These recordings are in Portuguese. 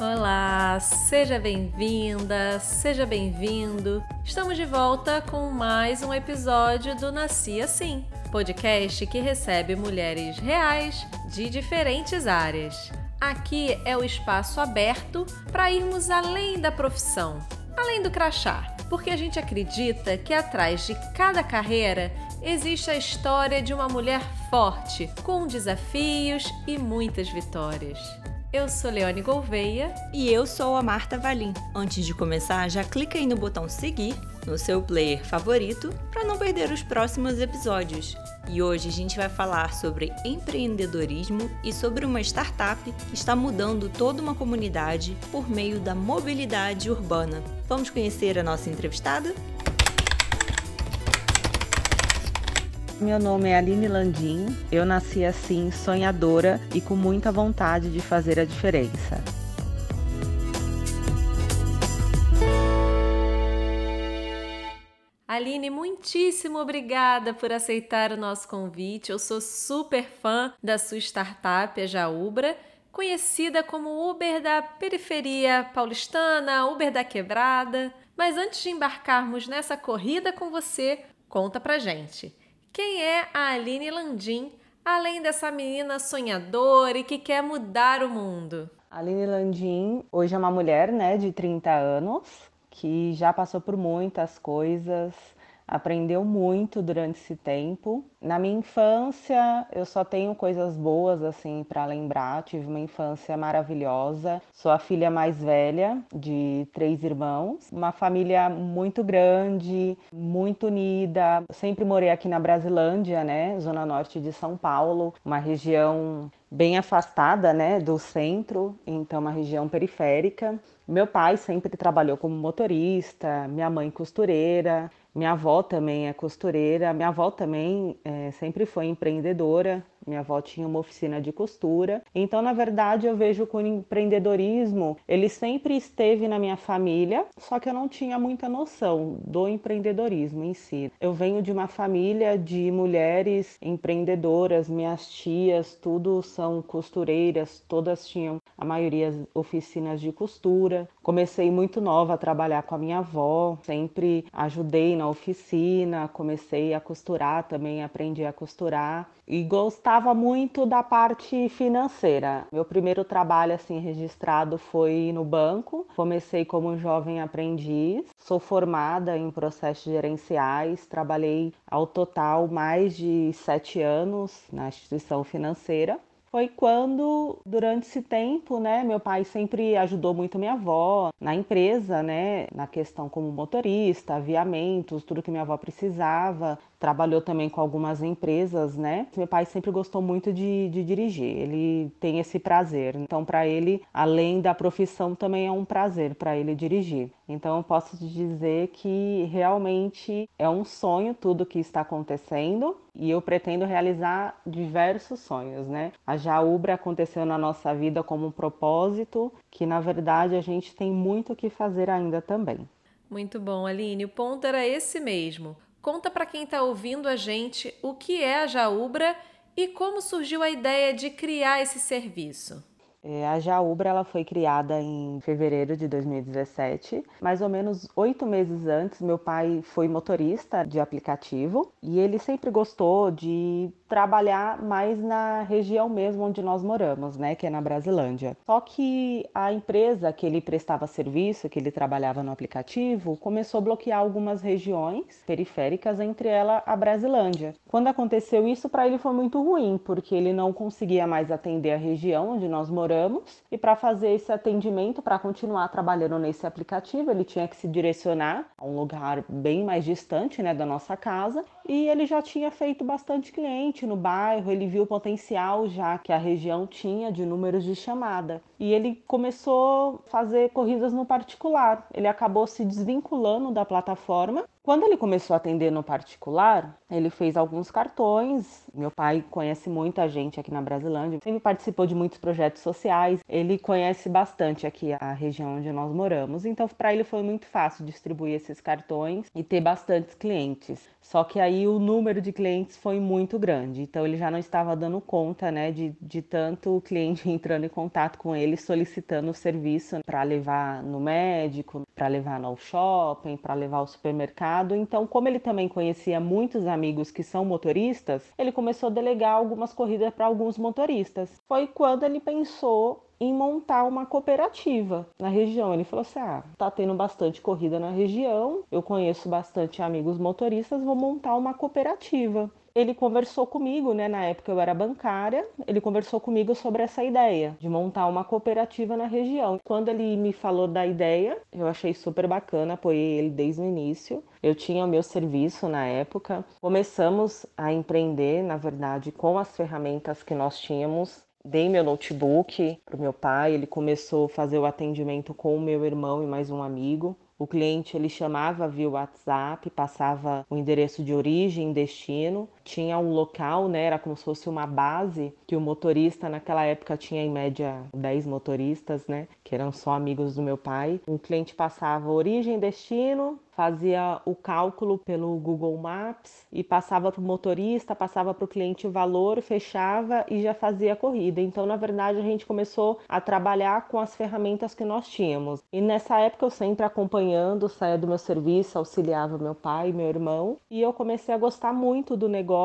Olá, seja bem-vinda, seja bem-vindo. Estamos de volta com mais um episódio do Nasci Assim, podcast que recebe mulheres reais de diferentes áreas. Aqui é o espaço aberto para irmos além da profissão, além do crachá, porque a gente acredita que atrás de cada carreira existe a história de uma mulher forte, com desafios e muitas vitórias. Eu sou Leone Gouveia. E eu sou a Marta Valim. Antes de começar, já clica aí no botão seguir no seu player favorito para não perder os próximos episódios. E hoje a gente vai falar sobre empreendedorismo e sobre uma startup que está mudando toda uma comunidade por meio da mobilidade urbana. Vamos conhecer a nossa entrevistada? Meu nome é Aline Landim. Eu nasci assim, sonhadora e com muita vontade de fazer a diferença. Aline, muitíssimo obrigada por aceitar o nosso convite. Eu sou super fã da sua startup, a Jaubra, conhecida como Uber da periferia paulistana, Uber da quebrada. Mas antes de embarcarmos nessa corrida com você, conta pra gente. Quem é a Aline Landim, além dessa menina sonhadora e que quer mudar o mundo? Aline Landim hoje é uma mulher né, de 30 anos que já passou por muitas coisas, aprendeu muito durante esse tempo. Na minha infância, eu só tenho coisas boas assim para lembrar. Tive uma infância maravilhosa. Sou a filha mais velha de três irmãos, uma família muito grande, muito unida. sempre morei aqui na Brasilândia, né, zona norte de São Paulo, uma região bem afastada, né, do centro, então uma região periférica. Meu pai sempre trabalhou como motorista, minha mãe costureira. Minha avó também é costureira, minha avó também é, sempre foi empreendedora, minha avó tinha uma oficina de costura. Então, na verdade, eu vejo que o empreendedorismo, ele sempre esteve na minha família, só que eu não tinha muita noção do empreendedorismo em si. Eu venho de uma família de mulheres empreendedoras, minhas tias, tudo são costureiras, todas tinham a maioria oficinas de costura. Comecei muito nova a trabalhar com a minha avó, sempre ajudei na oficina, comecei a costurar também, aprendi a costurar e gostava muito da parte financeira. Meu primeiro trabalho assim registrado foi no banco. Comecei como jovem aprendiz. Sou formada em processos gerenciais. Trabalhei ao total mais de sete anos na instituição financeira foi quando, durante esse tempo, né, meu pai sempre ajudou muito minha avó na empresa, né, na questão como motorista, aviamentos, tudo que minha avó precisava trabalhou também com algumas empresas, né? Meu pai sempre gostou muito de, de dirigir, ele tem esse prazer. Então, para ele, além da profissão, também é um prazer para ele dirigir. Então, eu posso te dizer que realmente é um sonho tudo que está acontecendo e eu pretendo realizar diversos sonhos, né? A Jaubra aconteceu na nossa vida como um propósito que, na verdade, a gente tem muito o que fazer ainda também. Muito bom, Aline. O ponto era esse mesmo Conta para quem está ouvindo a gente o que é a Jaubra e como surgiu a ideia de criar esse serviço. É, a Jaubra ela foi criada em fevereiro de 2017. Mais ou menos oito meses antes, meu pai foi motorista de aplicativo e ele sempre gostou de trabalhar mais na região mesmo onde nós moramos, né, que é na Brasilândia. Só que a empresa que ele prestava serviço, que ele trabalhava no aplicativo, começou a bloquear algumas regiões periféricas, entre ela a Brasilândia. Quando aconteceu isso, para ele foi muito ruim, porque ele não conseguia mais atender a região onde nós moramos e para fazer esse atendimento, para continuar trabalhando nesse aplicativo, ele tinha que se direcionar a um lugar bem mais distante, né, da nossa casa, e ele já tinha feito bastante cliente no bairro, ele viu o potencial já que a região tinha de números de chamada. E ele começou a fazer corridas no particular. Ele acabou se desvinculando da plataforma Quando ele começou a atender no particular, ele fez alguns cartões. Meu pai conhece muita gente aqui na Brasilândia, sempre participou de muitos projetos sociais. Ele conhece bastante aqui a região onde nós moramos, então para ele foi muito fácil distribuir esses cartões e ter bastantes clientes. Só que aí o número de clientes foi muito grande, então ele já não estava dando conta, né, de, de tanto cliente entrando em contato com ele solicitando o serviço para levar no médico, para levar no shopping, para levar ao supermercado. Então, como ele também conhecia muitos amigos que são motoristas, ele começou a delegar algumas corridas para alguns motoristas. Foi quando ele pensou em montar uma cooperativa na região. Ele falou assim: ah, tá tendo bastante corrida na região, eu conheço bastante amigos motoristas, vou montar uma cooperativa ele conversou comigo, né? Na época eu era bancária, ele conversou comigo sobre essa ideia de montar uma cooperativa na região. Quando ele me falou da ideia, eu achei super bacana, apoiei ele desde o início. Eu tinha o meu serviço na época. Começamos a empreender, na verdade, com as ferramentas que nós tínhamos dei meu notebook para o meu pai, ele começou a fazer o atendimento com o meu irmão e mais um amigo. O cliente ele chamava via WhatsApp, passava o endereço de origem, destino, tinha um local, né, era como se fosse uma base que o motorista naquela época tinha em média 10 motoristas, né, que eram só amigos do meu pai. O cliente passava origem, destino, fazia o cálculo pelo Google Maps e passava para o motorista, passava para o cliente o valor, fechava e já fazia a corrida. Então, na verdade, a gente começou a trabalhar com as ferramentas que nós tínhamos. E nessa época eu sempre acompanhando, saía do meu serviço, auxiliava meu pai meu irmão, e eu comecei a gostar muito do negócio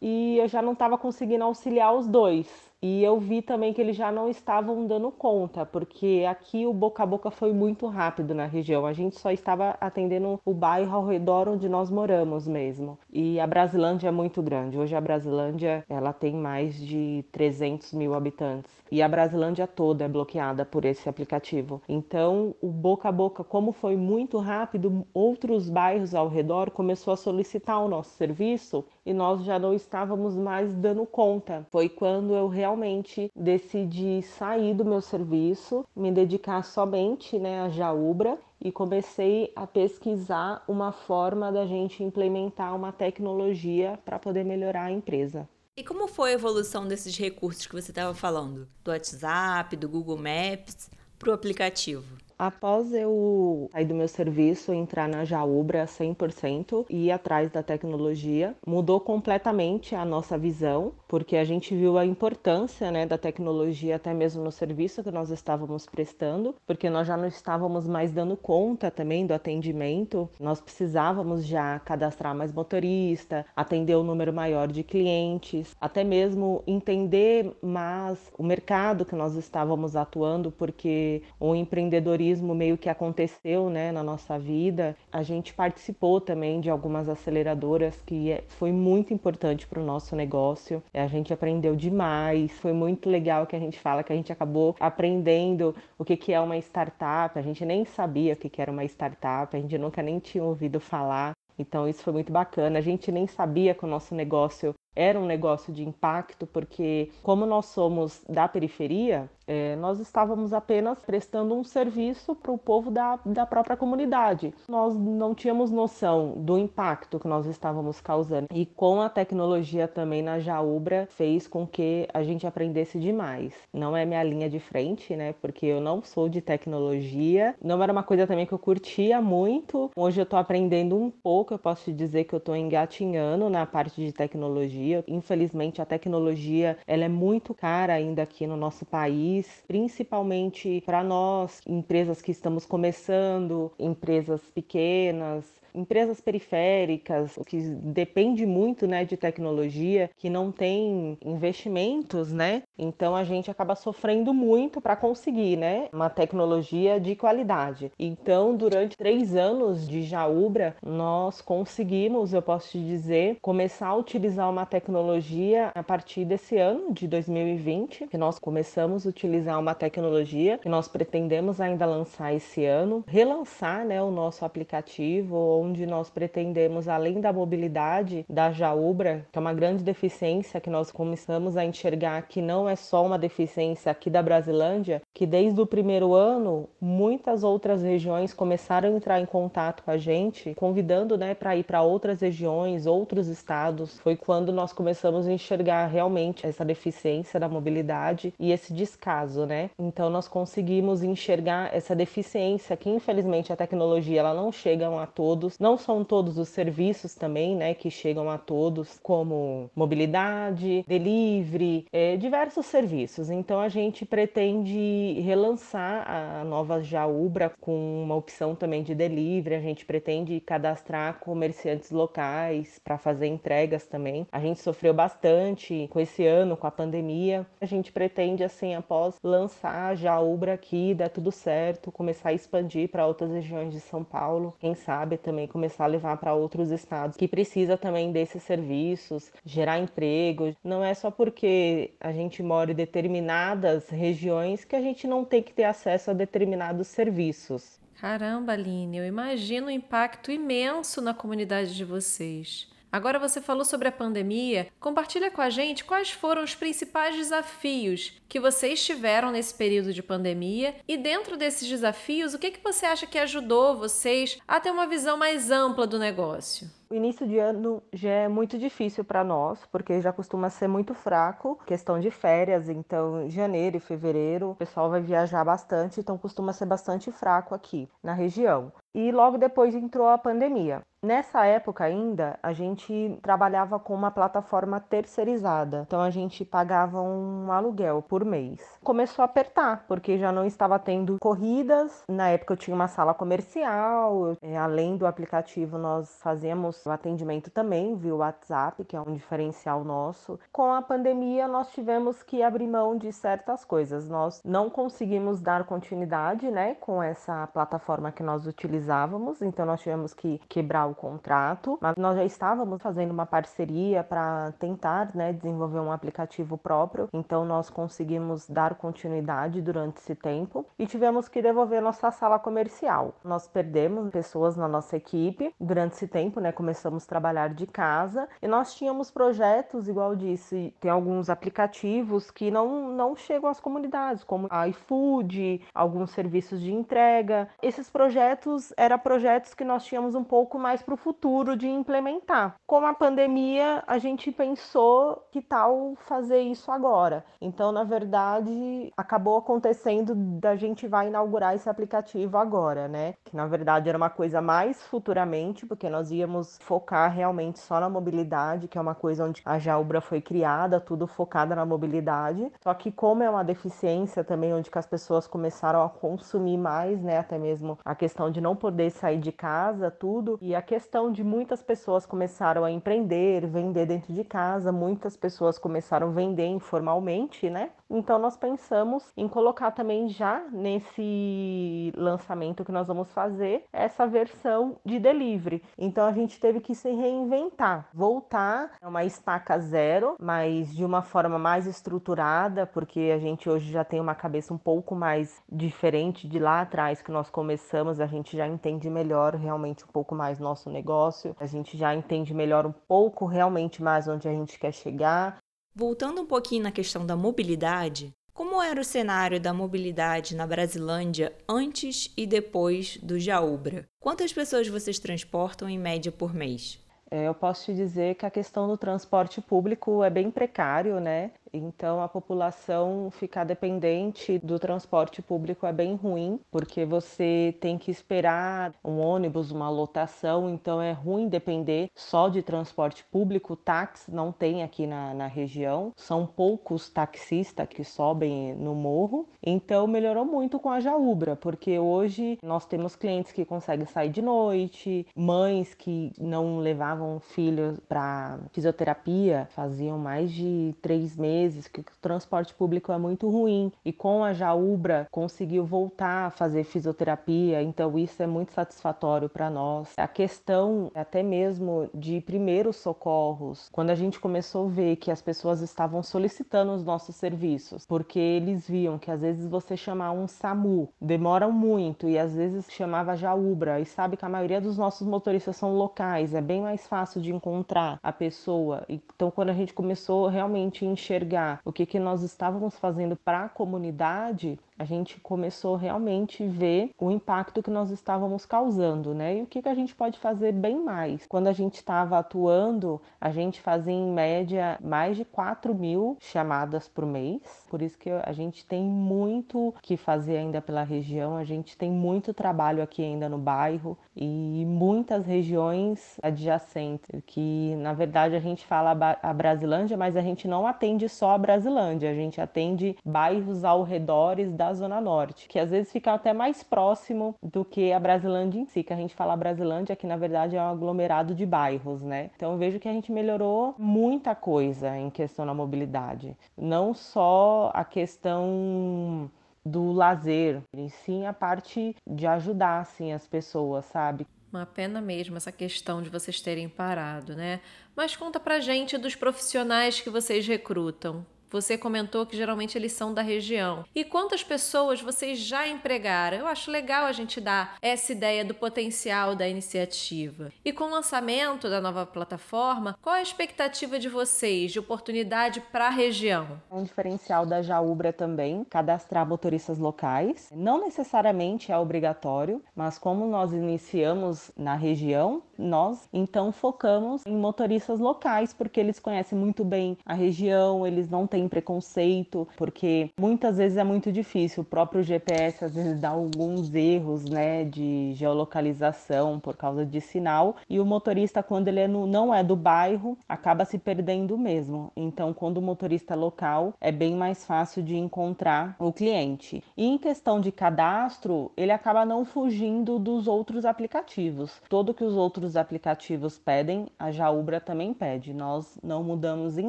e eu já não estava conseguindo auxiliar os dois. E eu vi também que eles já não estavam dando conta, porque aqui o boca a boca foi muito rápido na região. A gente só estava atendendo o bairro ao redor onde nós moramos mesmo. E a Brasilândia é muito grande. Hoje a Brasilândia ela tem mais de 300 mil habitantes. E a Brasilândia toda é bloqueada por esse aplicativo. Então, o boca a boca, como foi muito rápido, outros bairros ao redor começou a solicitar o nosso serviço e nós já não estávamos mais dando conta. Foi quando eu realmente decidi sair do meu serviço, me dedicar somente né, a Jaubra e comecei a pesquisar uma forma da gente implementar uma tecnologia para poder melhorar a empresa. E como foi a evolução desses recursos que você estava falando? Do WhatsApp, do Google Maps para o aplicativo? Após eu sair do meu serviço, entrar na Jaubra 100% e ir atrás da tecnologia, mudou completamente a nossa visão, porque a gente viu a importância né, da tecnologia até mesmo no serviço que nós estávamos prestando, porque nós já não estávamos mais dando conta também do atendimento, nós precisávamos já cadastrar mais motorista, atender um número maior de clientes, até mesmo entender mais o mercado que nós estávamos atuando, porque o empreendedorismo meio que aconteceu né, na nossa vida, a gente participou também de algumas aceleradoras que é, foi muito importante para o nosso negócio. A gente aprendeu demais, foi muito legal que a gente fala que a gente acabou aprendendo o que, que é uma startup. A gente nem sabia o que, que era uma startup, a gente nunca nem tinha ouvido falar. Então isso foi muito bacana. A gente nem sabia que o nosso negócio era um negócio de impacto, porque como nós somos da periferia, é, nós estávamos apenas prestando um serviço para o povo da, da própria comunidade. Nós não tínhamos noção do impacto que nós estávamos causando. E com a tecnologia também na Jaubra fez com que a gente aprendesse demais. Não é minha linha de frente, né? Porque eu não sou de tecnologia. Não era uma coisa também que eu curtia muito. Hoje eu estou aprendendo um pouco, eu posso te dizer que eu estou engatinhando na parte de tecnologia. Infelizmente a tecnologia ela é muito cara ainda aqui no nosso país, principalmente para nós, empresas que estamos começando, empresas pequenas, empresas periféricas, que depende muito, né, de tecnologia, que não tem investimentos, né? Então a gente acaba sofrendo muito para conseguir, né, uma tecnologia de qualidade. Então, durante três anos de Jaubra, nós conseguimos, eu posso te dizer, começar a utilizar uma tecnologia a partir desse ano de 2020, que nós começamos a utilizar uma tecnologia que nós pretendemos ainda lançar esse ano, relançar, né, o nosso aplicativo onde nós pretendemos, além da mobilidade da Jaúbra, que é uma grande deficiência que nós começamos a enxergar que não é só uma deficiência aqui da Brasilândia, que desde o primeiro ano muitas outras regiões começaram a entrar em contato com a gente, convidando né, para ir para outras regiões, outros estados. Foi quando nós começamos a enxergar realmente essa deficiência da mobilidade e esse descaso, né? Então nós conseguimos enxergar essa deficiência que infelizmente a tecnologia ela não chega a todos, não são todos os serviços também, né, que chegam a todos, como mobilidade, delivery, é, diversos serviços. Então a gente pretende relançar a nova Jaubra com uma opção também de delivery. A gente pretende cadastrar comerciantes locais para fazer entregas também. A gente sofreu bastante com esse ano, com a pandemia. A gente pretende, assim, após lançar a Jaubra aqui, dar tudo certo, começar a expandir para outras regiões de São Paulo. Quem sabe também começar a levar para outros estados que precisa também desses serviços, gerar emprego. Não é só porque a gente mora em determinadas regiões que a gente não tem que ter acesso a determinados serviços. Caramba, Aline, eu imagino o impacto imenso na comunidade de vocês. Agora você falou sobre a pandemia. Compartilha com a gente quais foram os principais desafios que vocês tiveram nesse período de pandemia e dentro desses desafios, o que, que você acha que ajudou vocês a ter uma visão mais ampla do negócio? O início de ano já é muito difícil para nós, porque já costuma ser muito fraco, questão de férias, então janeiro e fevereiro o pessoal vai viajar bastante, então costuma ser bastante fraco aqui na região. E logo depois entrou a pandemia. Nessa época ainda, a gente trabalhava com uma plataforma terceirizada, então a gente pagava um aluguel por mês. Começou a apertar, porque já não estava tendo corridas. Na época eu tinha uma sala comercial, é, além do aplicativo, nós fazíamos o atendimento também via WhatsApp, que é um diferencial nosso. Com a pandemia, nós tivemos que abrir mão de certas coisas. Nós não conseguimos dar continuidade né, com essa plataforma que nós utilizávamos, então nós tivemos que quebrar o contrato, mas nós já estávamos fazendo uma parceria para tentar né, desenvolver um aplicativo próprio, então nós conseguimos dar continuidade durante esse tempo e tivemos que devolver nossa sala comercial. Nós perdemos pessoas na nossa equipe durante esse tempo, né? Começamos a trabalhar de casa e nós tínhamos projetos, igual disse, tem alguns aplicativos que não, não chegam às comunidades, como iFood, alguns serviços de entrega. Esses projetos eram projetos que nós tínhamos um pouco mais para o futuro de implementar. Com a pandemia, a gente pensou que tal fazer isso agora. Então, na verdade, acabou acontecendo da gente vai inaugurar esse aplicativo agora, né? Que na verdade era uma coisa mais futuramente, porque nós íamos focar realmente só na mobilidade, que é uma coisa onde a Jaubra foi criada, tudo focada na mobilidade. Só que como é uma deficiência também onde que as pessoas começaram a consumir mais, né, até mesmo a questão de não poder sair de casa, tudo, e a questão de muitas pessoas começaram a empreender, vender dentro de casa, muitas pessoas começaram a vender informalmente, né? Então nós pensamos em colocar também já nesse lançamento que nós vamos fazer essa versão de delivery. Então a gente teve que se reinventar, voltar a uma estaca zero, mas de uma forma mais estruturada, porque a gente hoje já tem uma cabeça um pouco mais diferente de lá atrás que nós começamos, a gente já entende melhor realmente um pouco mais nosso negócio, a gente já entende melhor um pouco realmente mais onde a gente quer chegar, Voltando um pouquinho na questão da mobilidade, como era o cenário da mobilidade na Brasilândia antes e depois do Jaúbra? Quantas pessoas vocês transportam em média por mês? É, eu posso te dizer que a questão do transporte público é bem precário, né? Então, a população ficar dependente do transporte público é bem ruim, porque você tem que esperar um ônibus, uma lotação, então é ruim depender só de transporte público. Táxi não tem aqui na, na região, são poucos taxistas que sobem no morro, então melhorou muito com a Jaúbra, porque hoje nós temos clientes que conseguem sair de noite, mães que não levavam filhos para fisioterapia, faziam mais de três meses meses que o transporte público é muito ruim e com a Jaubra conseguiu voltar a fazer fisioterapia, então isso é muito satisfatório para nós. A questão até mesmo de primeiros socorros, quando a gente começou a ver que as pessoas estavam solicitando os nossos serviços, porque eles viam que às vezes você chamar um SAMU demora muito e às vezes chamava Jaubra e sabe que a maioria dos nossos motoristas são locais, é bem mais fácil de encontrar a pessoa. Então quando a gente começou realmente a enxergar o que que nós estávamos fazendo para a comunidade, a gente começou realmente a ver o impacto que nós estávamos causando, né? E o que, que a gente pode fazer bem mais. Quando a gente estava atuando, a gente fazia em média mais de 4 mil chamadas por mês. Por isso que a gente tem muito que fazer ainda pela região, a gente tem muito trabalho aqui ainda no bairro e muitas regiões adjacentes, que na verdade a gente fala a Brasilândia, mas a gente não atende só a Brasilândia, a gente atende bairros ao redores da Zona Norte, que às vezes fica até mais próximo do que a Brasilândia em si, que a gente fala Brasilândia, que na verdade é um aglomerado de bairros, né? Então eu vejo que a gente melhorou muita coisa em questão da mobilidade, não só a questão do lazer, e sim a parte de ajudar assim as pessoas, sabe? Uma pena mesmo essa questão de vocês terem parado, né? Mas conta pra gente dos profissionais que vocês recrutam. Você comentou que geralmente eles são da região. E quantas pessoas vocês já empregaram? Eu acho legal a gente dar essa ideia do potencial da iniciativa. E com o lançamento da nova plataforma, qual é a expectativa de vocês de oportunidade para a região? Um diferencial da Jaubra também, cadastrar motoristas locais. Não necessariamente é obrigatório, mas como nós iniciamos na região, nós então focamos em motoristas locais, porque eles conhecem muito bem a região, eles não têm tem preconceito, porque muitas vezes é muito difícil. O próprio GPS às vezes dá alguns erros, né, de geolocalização por causa de sinal, e o motorista quando ele é no, não é do bairro, acaba se perdendo mesmo. Então, quando o motorista é local, é bem mais fácil de encontrar o cliente. E em questão de cadastro, ele acaba não fugindo dos outros aplicativos. Todo que os outros aplicativos pedem, a Jaubra também pede. Nós não mudamos em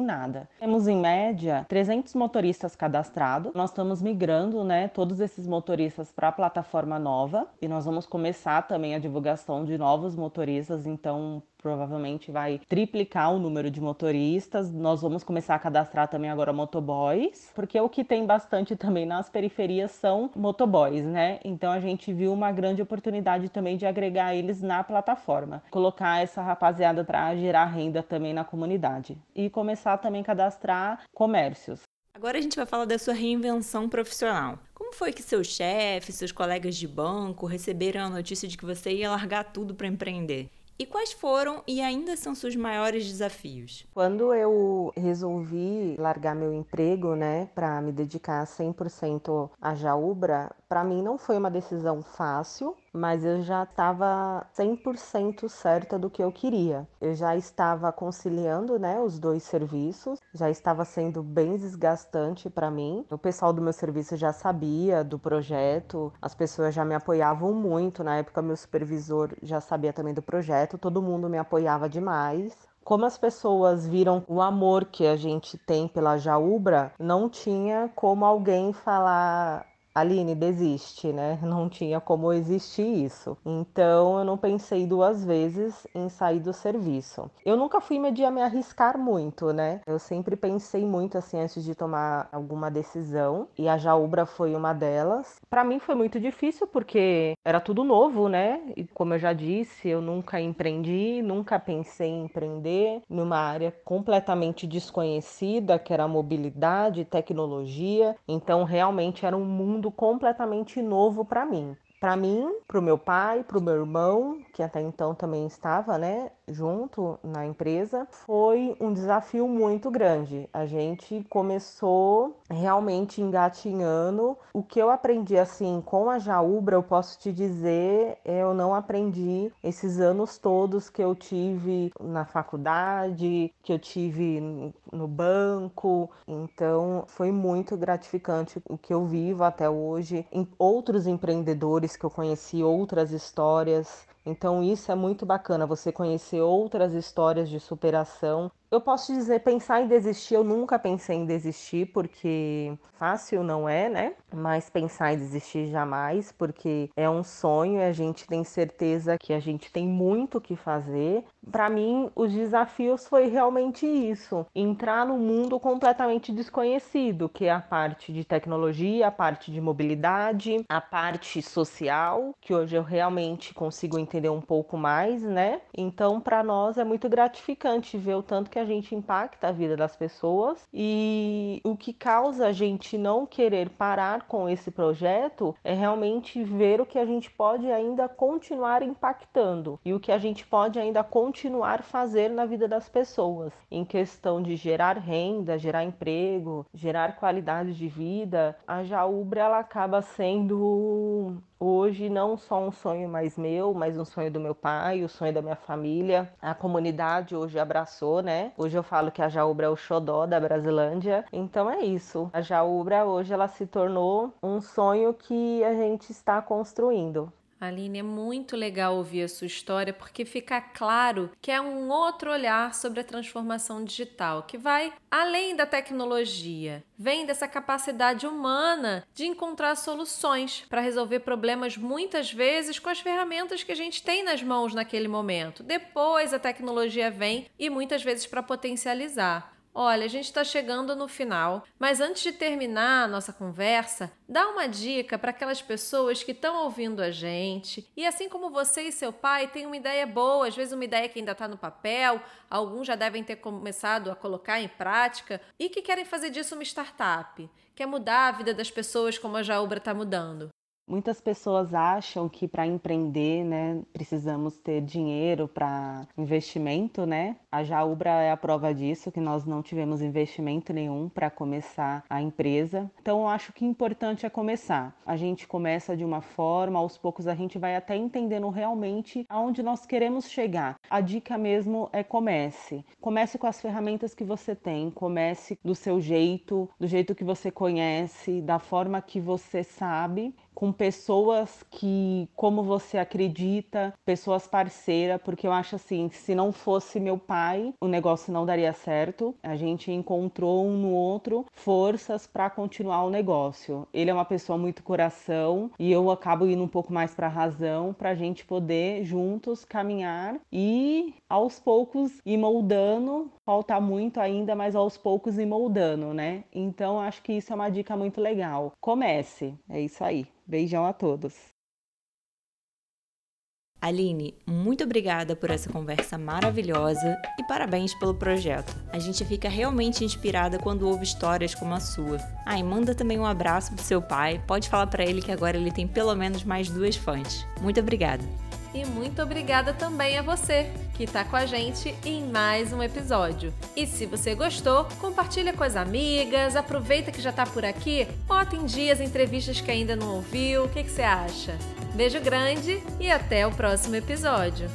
nada. Temos em média 300 motoristas cadastrados. Nós estamos migrando, né, todos esses motoristas para a plataforma nova e nós vamos começar também a divulgação de novos motoristas, então provavelmente vai triplicar o número de motoristas. Nós vamos começar a cadastrar também agora motoboys, porque o que tem bastante também nas periferias são motoboys, né? Então a gente viu uma grande oportunidade também de agregar eles na plataforma, colocar essa rapaziada para gerar renda também na comunidade e começar também a cadastrar comércios. Agora a gente vai falar da sua reinvenção profissional. Como foi que seus chefes, seus colegas de banco receberam a notícia de que você ia largar tudo para empreender? E quais foram e ainda são seus maiores desafios? Quando eu resolvi largar meu emprego, né, para me dedicar 100% à Jaubra, para mim não foi uma decisão fácil, mas eu já estava 100% certa do que eu queria. Eu já estava conciliando, né, os dois serviços, já estava sendo bem desgastante para mim. O pessoal do meu serviço já sabia do projeto, as pessoas já me apoiavam muito. Na época, meu supervisor já sabia também do projeto, todo mundo me apoiava demais como as pessoas viram o amor que a gente tem pela Jaubra, não tinha como alguém falar Aline, desiste, né? Não tinha como existir isso. Então eu não pensei duas vezes em sair do serviço. Eu nunca fui medir me arriscar muito, né? Eu sempre pensei muito assim antes de tomar alguma decisão e a Jaubra foi uma delas. Para mim foi muito difícil porque era tudo novo, né? E como eu já disse, eu nunca empreendi, nunca pensei em empreender numa área completamente desconhecida, que era mobilidade, tecnologia. Então realmente era um mundo mundo completamente novo para mim. Para mim, para o meu pai, para o meu irmão, que até então também estava, né, junto na empresa, foi um desafio muito grande. A gente começou realmente engatinhando. O que eu aprendi assim com a Jaubra, eu posso te dizer, eu não aprendi esses anos todos que eu tive na faculdade, que eu tive no banco. Então, foi muito gratificante o que eu vivo até hoje. Em outros empreendedores que eu conheci, outras histórias então isso é muito bacana, você conhecer outras histórias de superação Eu posso dizer, pensar em desistir, eu nunca pensei em desistir, porque fácil não é, né? Mas pensar em desistir jamais, porque é um sonho e a gente tem certeza que a gente tem muito o que fazer. Para mim, os desafios foi realmente isso: entrar no mundo completamente desconhecido, que é a parte de tecnologia, a parte de mobilidade, a parte social, que hoje eu realmente consigo entender um pouco mais, né? Então, para nós é muito gratificante ver o tanto que a gente impacta a vida das pessoas e o que causa a gente não querer parar com esse projeto é realmente ver o que a gente pode ainda continuar impactando e o que a gente pode ainda continuar fazer na vida das pessoas em questão de gerar renda, gerar emprego, gerar qualidade de vida. A Jaúbra ela acaba sendo hoje não só um sonho mais meu, mas um sonho do meu pai, o sonho da minha família. A comunidade hoje abraçou, né? Hoje eu falo que a Jaúbra é o xodó da Brasilândia. Então é isso. A Jaúbra hoje ela se tornou um sonho que a gente está construindo. Aline, é muito legal ouvir a sua história porque fica claro que é um outro olhar sobre a transformação digital, que vai além da tecnologia, vem dessa capacidade humana de encontrar soluções para resolver problemas muitas vezes com as ferramentas que a gente tem nas mãos naquele momento. Depois a tecnologia vem e muitas vezes para potencializar. Olha, a gente está chegando no final, mas antes de terminar a nossa conversa, dá uma dica para aquelas pessoas que estão ouvindo a gente e, assim como você e seu pai, têm uma ideia boa, às vezes uma ideia que ainda está no papel, alguns já devem ter começado a colocar em prática e que querem fazer disso uma startup, quer mudar a vida das pessoas como a Jaubra está mudando. Muitas pessoas acham que para empreender, né, precisamos ter dinheiro para investimento, né? A Jaubra é a prova disso, que nós não tivemos investimento nenhum para começar a empresa. Então, eu acho que importante é começar. A gente começa de uma forma, aos poucos a gente vai até entendendo realmente aonde nós queremos chegar. A dica mesmo é comece. Comece com as ferramentas que você tem, comece do seu jeito, do jeito que você conhece, da forma que você sabe com pessoas que, como você acredita, pessoas parceiras, porque eu acho assim, se não fosse meu pai, o negócio não daria certo. A gente encontrou um no outro forças para continuar o negócio. Ele é uma pessoa muito coração e eu acabo indo um pouco mais para razão para a gente poder juntos caminhar e aos poucos ir moldando. Falta muito ainda, mas aos poucos ir moldando, né? Então acho que isso é uma dica muito legal. Comece, é isso aí. Beijão a todos. Aline, muito obrigada por essa conversa maravilhosa e parabéns pelo projeto. A gente fica realmente inspirada quando ouve histórias como a sua. Ah, e manda também um abraço pro seu pai. Pode falar para ele que agora ele tem pelo menos mais duas fãs. Muito obrigada. E muito obrigada também a você que está com a gente em mais um episódio. E se você gostou, compartilha com as amigas, aproveita que já está por aqui, bota em dia as entrevistas que ainda não ouviu, o que, que você acha? Beijo grande e até o próximo episódio.